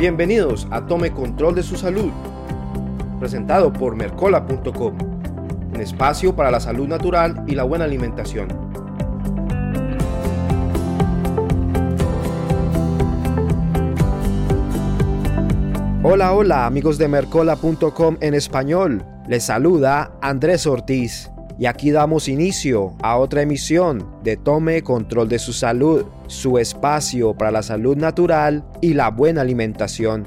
Bienvenidos a Tome Control de su Salud, presentado por Mercola.com, un espacio para la salud natural y la buena alimentación. Hola, hola amigos de Mercola.com en español. Les saluda Andrés Ortiz. Y aquí damos inicio a otra emisión de Tome Control de su Salud, su espacio para la salud natural y la buena alimentación.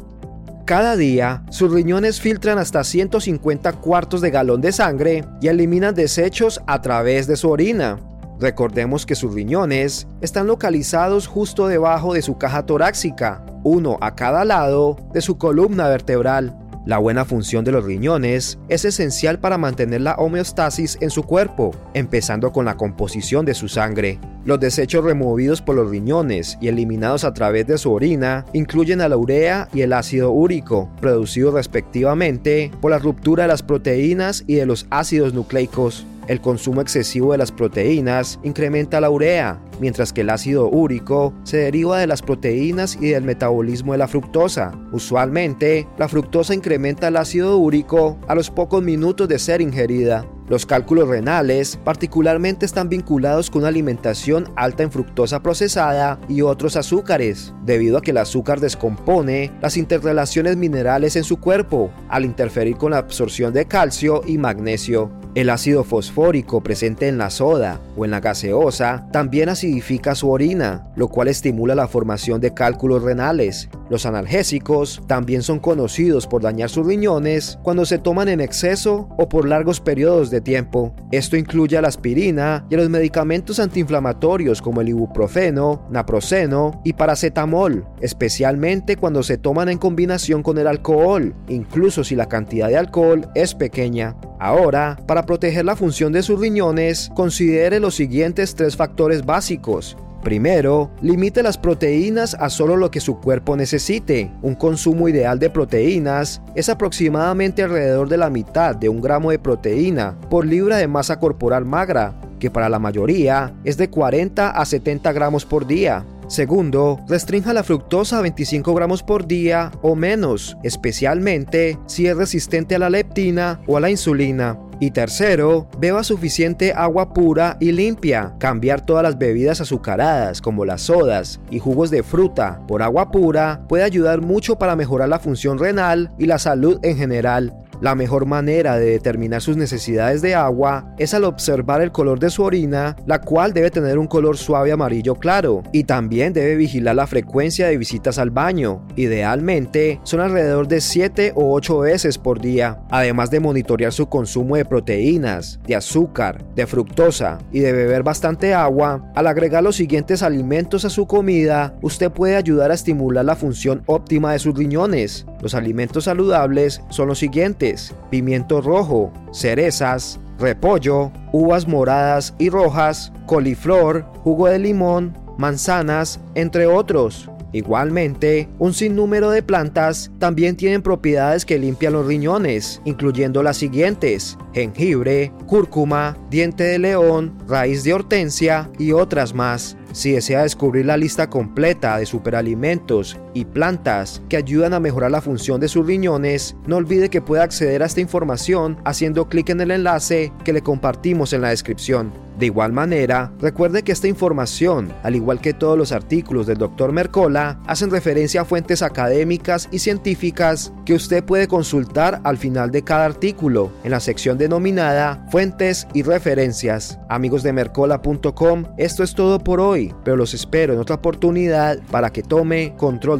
Cada día, sus riñones filtran hasta 150 cuartos de galón de sangre y eliminan desechos a través de su orina. Recordemos que sus riñones están localizados justo debajo de su caja torácica, uno a cada lado de su columna vertebral. La buena función de los riñones es esencial para mantener la homeostasis en su cuerpo, empezando con la composición de su sangre. Los desechos removidos por los riñones y eliminados a través de su orina incluyen a la urea y el ácido úrico, producidos respectivamente por la ruptura de las proteínas y de los ácidos nucleicos. El consumo excesivo de las proteínas incrementa la urea, mientras que el ácido úrico se deriva de las proteínas y del metabolismo de la fructosa. Usualmente, la fructosa incrementa el ácido úrico a los pocos minutos de ser ingerida. Los cálculos renales particularmente están vinculados con una alimentación alta en fructosa procesada y otros azúcares, debido a que el azúcar descompone las interrelaciones minerales en su cuerpo al interferir con la absorción de calcio y magnesio. El ácido fosfórico presente en la soda o en la gaseosa también acidifica su orina, lo cual estimula la formación de cálculos renales. Los analgésicos también son conocidos por dañar sus riñones cuando se toman en exceso o por largos periodos de tiempo. Esto incluye a la aspirina y a los medicamentos antiinflamatorios como el ibuprofeno, naproxeno y paracetamol, especialmente cuando se toman en combinación con el alcohol, incluso si la cantidad de alcohol es pequeña. Ahora, para proteger la función de sus riñones, considere los siguientes tres factores básicos. Primero, limite las proteínas a solo lo que su cuerpo necesite. Un consumo ideal de proteínas es aproximadamente alrededor de la mitad de un gramo de proteína por libra de masa corporal magra, que para la mayoría es de 40 a 70 gramos por día. Segundo, restrinja la fructosa a 25 gramos por día o menos, especialmente si es resistente a la leptina o a la insulina. Y tercero, beba suficiente agua pura y limpia. Cambiar todas las bebidas azucaradas como las sodas y jugos de fruta por agua pura puede ayudar mucho para mejorar la función renal y la salud en general. La mejor manera de determinar sus necesidades de agua es al observar el color de su orina, la cual debe tener un color suave amarillo claro, y también debe vigilar la frecuencia de visitas al baño. Idealmente, son alrededor de 7 o 8 veces por día, además de monitorear su consumo de proteínas, de azúcar, de fructosa y de beber bastante agua. Al agregar los siguientes alimentos a su comida, usted puede ayudar a estimular la función óptima de sus riñones. Los alimentos saludables son los siguientes: pimiento rojo, cerezas, repollo, uvas moradas y rojas, coliflor, jugo de limón, manzanas, entre otros. Igualmente, un sinnúmero de plantas también tienen propiedades que limpian los riñones, incluyendo las siguientes: jengibre, cúrcuma, diente de león, raíz de hortensia y otras más. Si desea descubrir la lista completa de superalimentos y plantas que ayudan a mejorar la función de sus riñones, no olvide que puede acceder a esta información haciendo clic en el enlace que le compartimos en la descripción. De igual manera, recuerde que esta información, al igual que todos los artículos del Dr. Mercola, hacen referencia a fuentes académicas y científicas que usted puede consultar al final de cada artículo en la sección denominada Fuentes y Referencias. Amigos de Mercola.com, esto es todo por hoy, pero los espero en otra oportunidad para que tome control